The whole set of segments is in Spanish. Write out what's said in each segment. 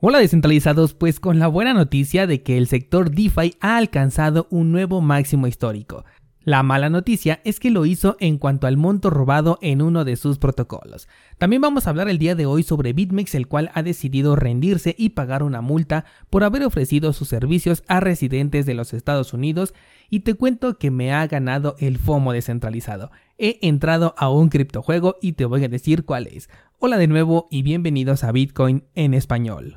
Hola descentralizados, pues con la buena noticia de que el sector DeFi ha alcanzado un nuevo máximo histórico. La mala noticia es que lo hizo en cuanto al monto robado en uno de sus protocolos. También vamos a hablar el día de hoy sobre BitMEX, el cual ha decidido rendirse y pagar una multa por haber ofrecido sus servicios a residentes de los Estados Unidos y te cuento que me ha ganado el FOMO descentralizado. He entrado a un criptojuego y te voy a decir cuál es. Hola de nuevo y bienvenidos a Bitcoin en español.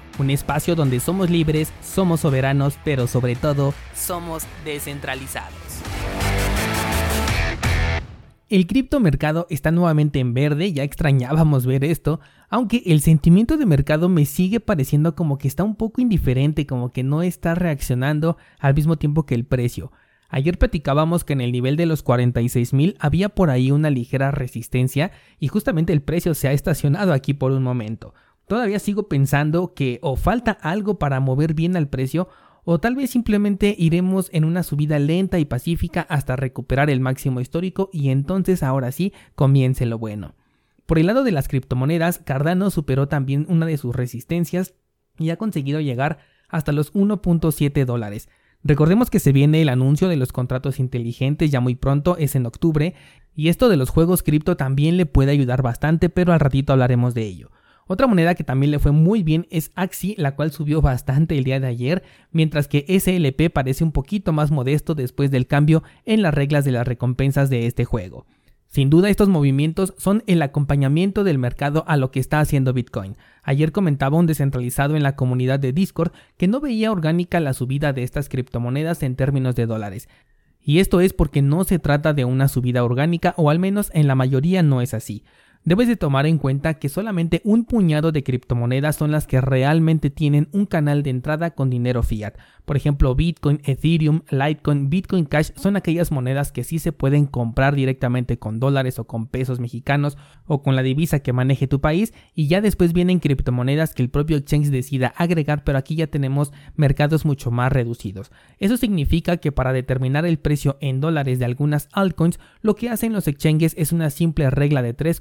un espacio donde somos libres, somos soberanos, pero sobre todo somos descentralizados. El criptomercado está nuevamente en verde, ya extrañábamos ver esto, aunque el sentimiento de mercado me sigue pareciendo como que está un poco indiferente, como que no está reaccionando al mismo tiempo que el precio. Ayer platicábamos que en el nivel de los 46.000 había por ahí una ligera resistencia y justamente el precio se ha estacionado aquí por un momento. Todavía sigo pensando que o falta algo para mover bien al precio o tal vez simplemente iremos en una subida lenta y pacífica hasta recuperar el máximo histórico y entonces ahora sí comience lo bueno. Por el lado de las criptomonedas, Cardano superó también una de sus resistencias y ha conseguido llegar hasta los 1.7 dólares. Recordemos que se viene el anuncio de los contratos inteligentes ya muy pronto, es en octubre, y esto de los juegos cripto también le puede ayudar bastante, pero al ratito hablaremos de ello. Otra moneda que también le fue muy bien es Axi, la cual subió bastante el día de ayer, mientras que SLP parece un poquito más modesto después del cambio en las reglas de las recompensas de este juego. Sin duda estos movimientos son el acompañamiento del mercado a lo que está haciendo Bitcoin. Ayer comentaba un descentralizado en la comunidad de Discord que no veía orgánica la subida de estas criptomonedas en términos de dólares. Y esto es porque no se trata de una subida orgánica o al menos en la mayoría no es así debes de tomar en cuenta que solamente un puñado de criptomonedas son las que realmente tienen un canal de entrada con dinero fiat. Por ejemplo, Bitcoin, Ethereum, Litecoin, Bitcoin Cash son aquellas monedas que sí se pueden comprar directamente con dólares o con pesos mexicanos o con la divisa que maneje tu país y ya después vienen criptomonedas que el propio exchange decida agregar, pero aquí ya tenemos mercados mucho más reducidos. Eso significa que para determinar el precio en dólares de algunas altcoins, lo que hacen los exchanges es una simple regla de tres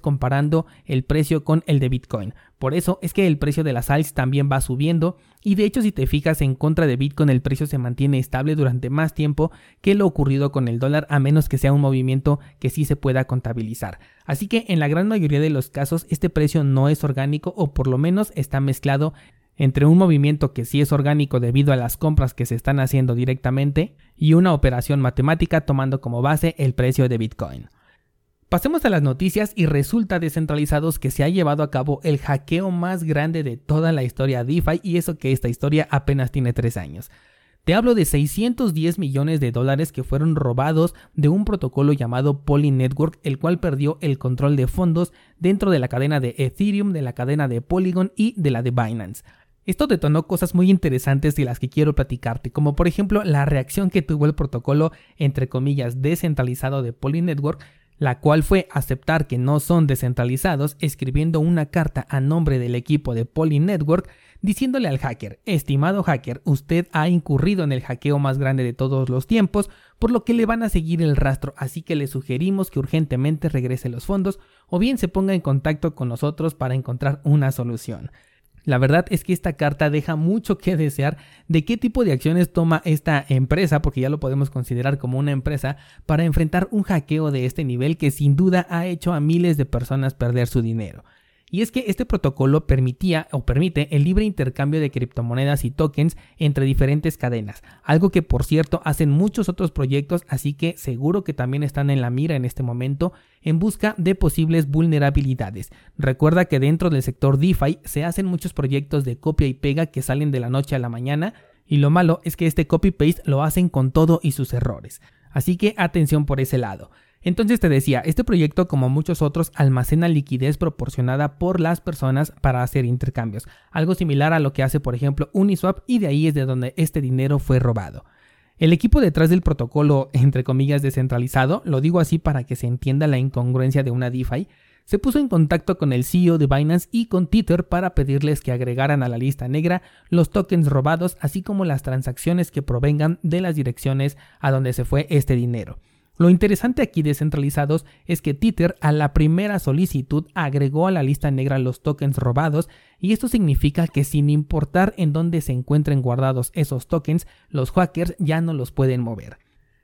el precio con el de Bitcoin. Por eso es que el precio de las alts también va subiendo y de hecho si te fijas en contra de Bitcoin el precio se mantiene estable durante más tiempo que lo ocurrido con el dólar a menos que sea un movimiento que sí se pueda contabilizar. Así que en la gran mayoría de los casos este precio no es orgánico o por lo menos está mezclado entre un movimiento que sí es orgánico debido a las compras que se están haciendo directamente y una operación matemática tomando como base el precio de Bitcoin. Pasemos a las noticias y resulta descentralizados que se ha llevado a cabo el hackeo más grande de toda la historia DeFi y eso que esta historia apenas tiene 3 años. Te hablo de 610 millones de dólares que fueron robados de un protocolo llamado Poly Network, el cual perdió el control de fondos dentro de la cadena de Ethereum, de la cadena de Polygon y de la de Binance. Esto detonó cosas muy interesantes de las que quiero platicarte, como por ejemplo la reacción que tuvo el protocolo entre comillas descentralizado de Poly Network la cual fue aceptar que no son descentralizados escribiendo una carta a nombre del equipo de Poly Network diciéndole al hacker, estimado hacker, usted ha incurrido en el hackeo más grande de todos los tiempos, por lo que le van a seguir el rastro, así que le sugerimos que urgentemente regrese los fondos o bien se ponga en contacto con nosotros para encontrar una solución. La verdad es que esta carta deja mucho que desear de qué tipo de acciones toma esta empresa, porque ya lo podemos considerar como una empresa, para enfrentar un hackeo de este nivel que sin duda ha hecho a miles de personas perder su dinero. Y es que este protocolo permitía o permite el libre intercambio de criptomonedas y tokens entre diferentes cadenas, algo que por cierto hacen muchos otros proyectos, así que seguro que también están en la mira en este momento en busca de posibles vulnerabilidades. Recuerda que dentro del sector DeFi se hacen muchos proyectos de copia y pega que salen de la noche a la mañana, y lo malo es que este copy-paste lo hacen con todo y sus errores. Así que atención por ese lado. Entonces te decía, este proyecto como muchos otros almacena liquidez proporcionada por las personas para hacer intercambios, algo similar a lo que hace por ejemplo Uniswap y de ahí es de donde este dinero fue robado. El equipo detrás del protocolo, entre comillas, descentralizado, lo digo así para que se entienda la incongruencia de una DeFi, se puso en contacto con el CEO de Binance y con Tether para pedirles que agregaran a la lista negra los tokens robados, así como las transacciones que provengan de las direcciones a donde se fue este dinero. Lo interesante aquí descentralizados es que Tether a la primera solicitud agregó a la lista negra los tokens robados y esto significa que sin importar en dónde se encuentren guardados esos tokens, los hackers ya no los pueden mover.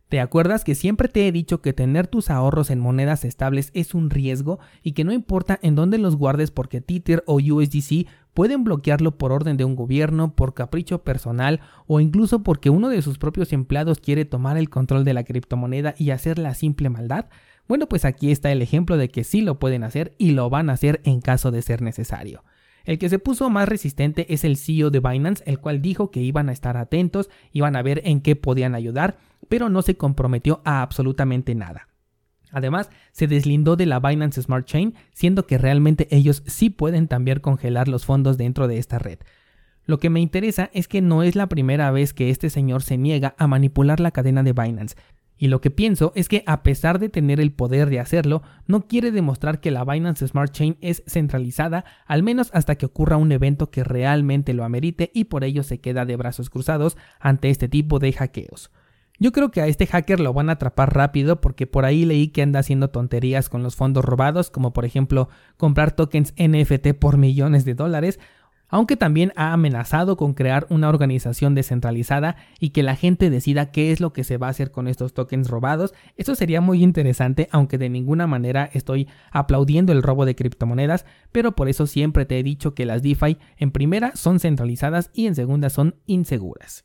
¿Te acuerdas que siempre te he dicho que tener tus ahorros en monedas estables es un riesgo y que no importa en dónde los guardes porque Tether o USDC pueden bloquearlo por orden de un gobierno, por capricho personal o incluso porque uno de sus propios empleados quiere tomar el control de la criptomoneda y hacer la simple maldad? Bueno, pues aquí está el ejemplo de que sí lo pueden hacer y lo van a hacer en caso de ser necesario. El que se puso más resistente es el CEO de Binance, el cual dijo que iban a estar atentos, iban a ver en qué podían ayudar, pero no se comprometió a absolutamente nada. Además, se deslindó de la Binance Smart Chain, siendo que realmente ellos sí pueden también congelar los fondos dentro de esta red. Lo que me interesa es que no es la primera vez que este señor se niega a manipular la cadena de Binance, y lo que pienso es que a pesar de tener el poder de hacerlo, no quiere demostrar que la Binance Smart Chain es centralizada, al menos hasta que ocurra un evento que realmente lo amerite y por ello se queda de brazos cruzados ante este tipo de hackeos. Yo creo que a este hacker lo van a atrapar rápido porque por ahí leí que anda haciendo tonterías con los fondos robados, como por ejemplo comprar tokens NFT por millones de dólares, aunque también ha amenazado con crear una organización descentralizada y que la gente decida qué es lo que se va a hacer con estos tokens robados. Esto sería muy interesante, aunque de ninguna manera estoy aplaudiendo el robo de criptomonedas, pero por eso siempre te he dicho que las DeFi en primera son centralizadas y en segunda son inseguras.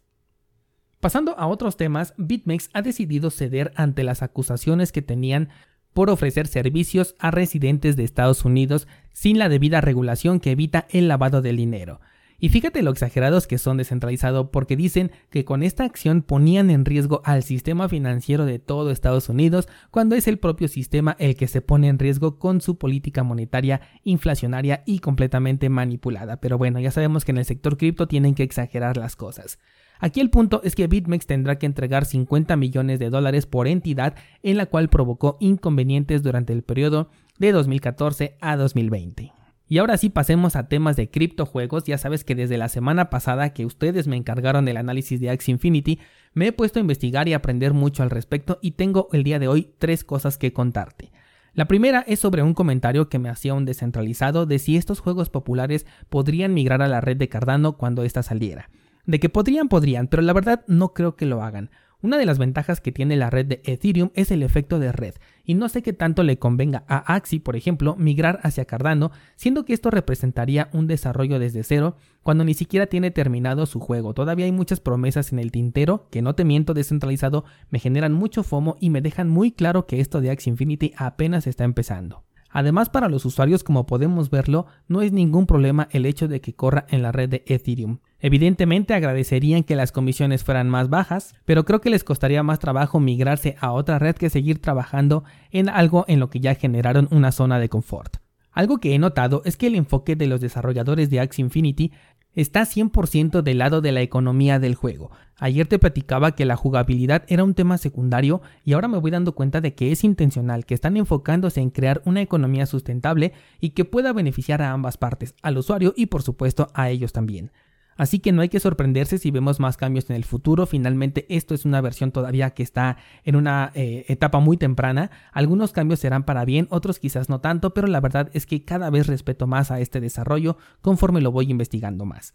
Pasando a otros temas, BitMEX ha decidido ceder ante las acusaciones que tenían por ofrecer servicios a residentes de Estados Unidos sin la debida regulación que evita el lavado del dinero. Y fíjate lo exagerados que son descentralizados porque dicen que con esta acción ponían en riesgo al sistema financiero de todo Estados Unidos cuando es el propio sistema el que se pone en riesgo con su política monetaria inflacionaria y completamente manipulada. Pero bueno, ya sabemos que en el sector cripto tienen que exagerar las cosas. Aquí el punto es que BitMEX tendrá que entregar 50 millones de dólares por entidad en la cual provocó inconvenientes durante el periodo de 2014 a 2020. Y ahora sí pasemos a temas de criptojuegos. Ya sabes que desde la semana pasada que ustedes me encargaron del análisis de Axie Infinity, me he puesto a investigar y aprender mucho al respecto y tengo el día de hoy tres cosas que contarte. La primera es sobre un comentario que me hacía un descentralizado de si estos juegos populares podrían migrar a la red de Cardano cuando ésta saliera. De que podrían, podrían, pero la verdad no creo que lo hagan. Una de las ventajas que tiene la red de Ethereum es el efecto de red, y no sé qué tanto le convenga a Axi, por ejemplo, migrar hacia Cardano, siendo que esto representaría un desarrollo desde cero cuando ni siquiera tiene terminado su juego. Todavía hay muchas promesas en el tintero que no te miento descentralizado, me generan mucho FOMO y me dejan muy claro que esto de Axie Infinity apenas está empezando. Además, para los usuarios, como podemos verlo, no es ningún problema el hecho de que corra en la red de Ethereum. Evidentemente agradecerían que las comisiones fueran más bajas, pero creo que les costaría más trabajo migrarse a otra red que seguir trabajando en algo en lo que ya generaron una zona de confort. Algo que he notado es que el enfoque de los desarrolladores de Axie Infinity está 100% del lado de la economía del juego. Ayer te platicaba que la jugabilidad era un tema secundario y ahora me voy dando cuenta de que es intencional, que están enfocándose en crear una economía sustentable y que pueda beneficiar a ambas partes, al usuario y por supuesto a ellos también. Así que no hay que sorprenderse si vemos más cambios en el futuro. Finalmente, esto es una versión todavía que está en una eh, etapa muy temprana. Algunos cambios serán para bien, otros quizás no tanto, pero la verdad es que cada vez respeto más a este desarrollo conforme lo voy investigando más.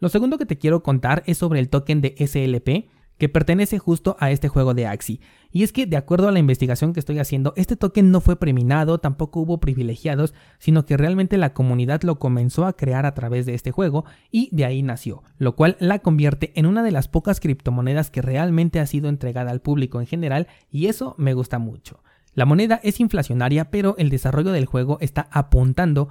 Lo segundo que te quiero contar es sobre el token de SLP que pertenece justo a este juego de Axie. Y es que, de acuerdo a la investigación que estoy haciendo, este token no fue preminado, tampoco hubo privilegiados, sino que realmente la comunidad lo comenzó a crear a través de este juego y de ahí nació, lo cual la convierte en una de las pocas criptomonedas que realmente ha sido entregada al público en general y eso me gusta mucho. La moneda es inflacionaria, pero el desarrollo del juego está apuntando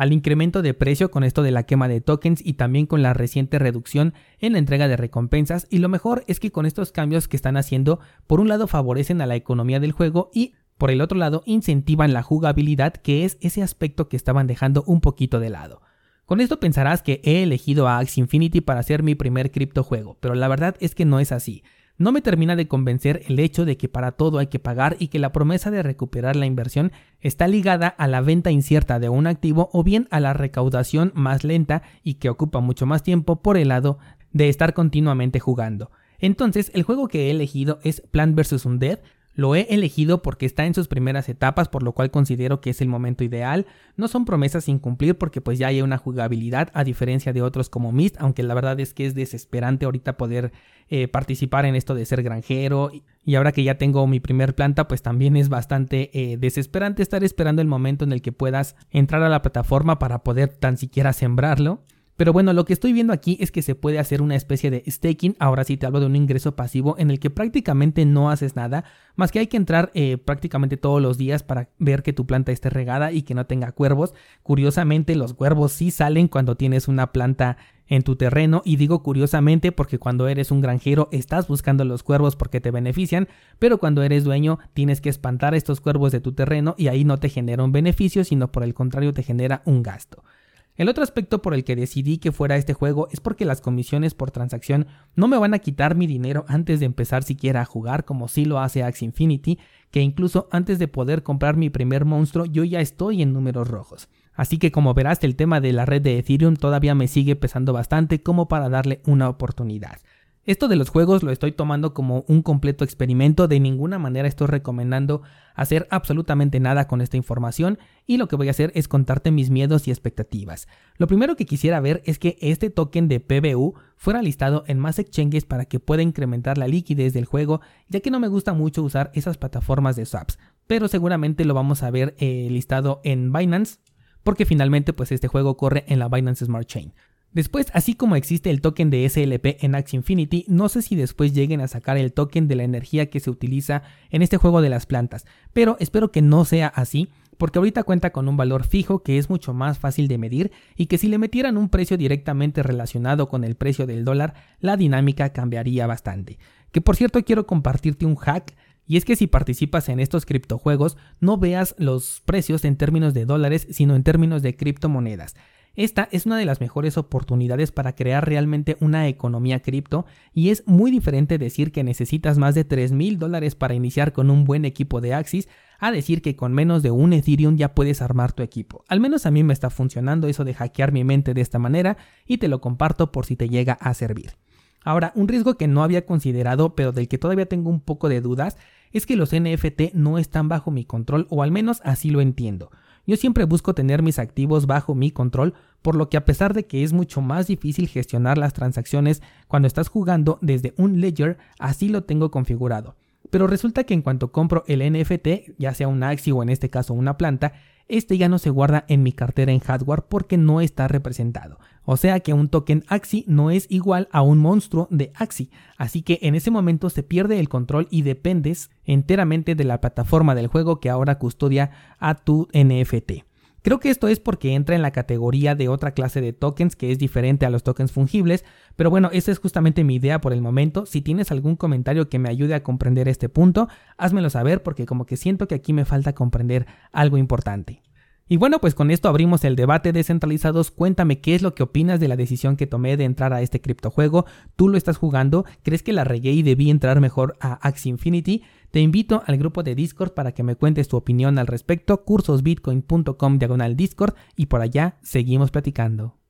al incremento de precio con esto de la quema de tokens y también con la reciente reducción en la entrega de recompensas y lo mejor es que con estos cambios que están haciendo por un lado favorecen a la economía del juego y por el otro lado incentivan la jugabilidad que es ese aspecto que estaban dejando un poquito de lado. Con esto pensarás que he elegido a Axie Infinity para ser mi primer criptojuego, pero la verdad es que no es así. No me termina de convencer el hecho de que para todo hay que pagar y que la promesa de recuperar la inversión está ligada a la venta incierta de un activo o bien a la recaudación más lenta y que ocupa mucho más tiempo por el lado de estar continuamente jugando. Entonces, el juego que he elegido es Plant vs. Undead, lo he elegido porque está en sus primeras etapas, por lo cual considero que es el momento ideal. No son promesas sin cumplir porque pues ya hay una jugabilidad a diferencia de otros como Myst, aunque la verdad es que es desesperante ahorita poder eh, participar en esto de ser granjero. Y ahora que ya tengo mi primer planta, pues también es bastante eh, desesperante estar esperando el momento en el que puedas entrar a la plataforma para poder tan siquiera sembrarlo. Pero bueno, lo que estoy viendo aquí es que se puede hacer una especie de staking, ahora sí te hablo de un ingreso pasivo en el que prácticamente no haces nada, más que hay que entrar eh, prácticamente todos los días para ver que tu planta esté regada y que no tenga cuervos. Curiosamente los cuervos sí salen cuando tienes una planta en tu terreno y digo curiosamente porque cuando eres un granjero estás buscando los cuervos porque te benefician, pero cuando eres dueño tienes que espantar estos cuervos de tu terreno y ahí no te genera un beneficio, sino por el contrario te genera un gasto. El otro aspecto por el que decidí que fuera este juego es porque las comisiones por transacción no me van a quitar mi dinero antes de empezar siquiera a jugar como si lo hace Axie Infinity, que incluso antes de poder comprar mi primer monstruo yo ya estoy en números rojos. Así que como verás el tema de la red de Ethereum todavía me sigue pesando bastante como para darle una oportunidad. Esto de los juegos lo estoy tomando como un completo experimento, de ninguna manera estoy recomendando hacer absolutamente nada con esta información y lo que voy a hacer es contarte mis miedos y expectativas. Lo primero que quisiera ver es que este token de PBU fuera listado en más exchanges para que pueda incrementar la liquidez del juego, ya que no me gusta mucho usar esas plataformas de swaps, pero seguramente lo vamos a ver eh, listado en Binance porque finalmente pues este juego corre en la Binance Smart Chain. Después, así como existe el token de SLP en Axie Infinity, no sé si después lleguen a sacar el token de la energía que se utiliza en este juego de las plantas, pero espero que no sea así, porque ahorita cuenta con un valor fijo que es mucho más fácil de medir y que si le metieran un precio directamente relacionado con el precio del dólar, la dinámica cambiaría bastante. Que por cierto quiero compartirte un hack y es que si participas en estos criptojuegos, no veas los precios en términos de dólares, sino en términos de criptomonedas. Esta es una de las mejores oportunidades para crear realmente una economía cripto y es muy diferente decir que necesitas más de 3 mil dólares para iniciar con un buen equipo de Axis a decir que con menos de un Ethereum ya puedes armar tu equipo. Al menos a mí me está funcionando eso de hackear mi mente de esta manera y te lo comparto por si te llega a servir. Ahora, un riesgo que no había considerado pero del que todavía tengo un poco de dudas es que los NFT no están bajo mi control o al menos así lo entiendo. Yo siempre busco tener mis activos bajo mi control, por lo que a pesar de que es mucho más difícil gestionar las transacciones cuando estás jugando desde un ledger, así lo tengo configurado. Pero resulta que en cuanto compro el NFT, ya sea un Axi o en este caso una planta, este ya no se guarda en mi cartera en hardware porque no está representado. O sea que un token Axi no es igual a un monstruo de Axi, así que en ese momento se pierde el control y dependes enteramente de la plataforma del juego que ahora custodia a tu NFT. Creo que esto es porque entra en la categoría de otra clase de tokens que es diferente a los tokens fungibles, pero bueno, esa es justamente mi idea por el momento. Si tienes algún comentario que me ayude a comprender este punto, házmelo saber porque como que siento que aquí me falta comprender algo importante. Y bueno, pues con esto abrimos el debate descentralizados. Cuéntame qué es lo que opinas de la decisión que tomé de entrar a este criptojuego. ¿Tú lo estás jugando? ¿Crees que la regué y debí entrar mejor a Axie Infinity? Te invito al grupo de Discord para que me cuentes tu opinión al respecto, cursosbitcoin.com diagonal Discord y por allá seguimos platicando.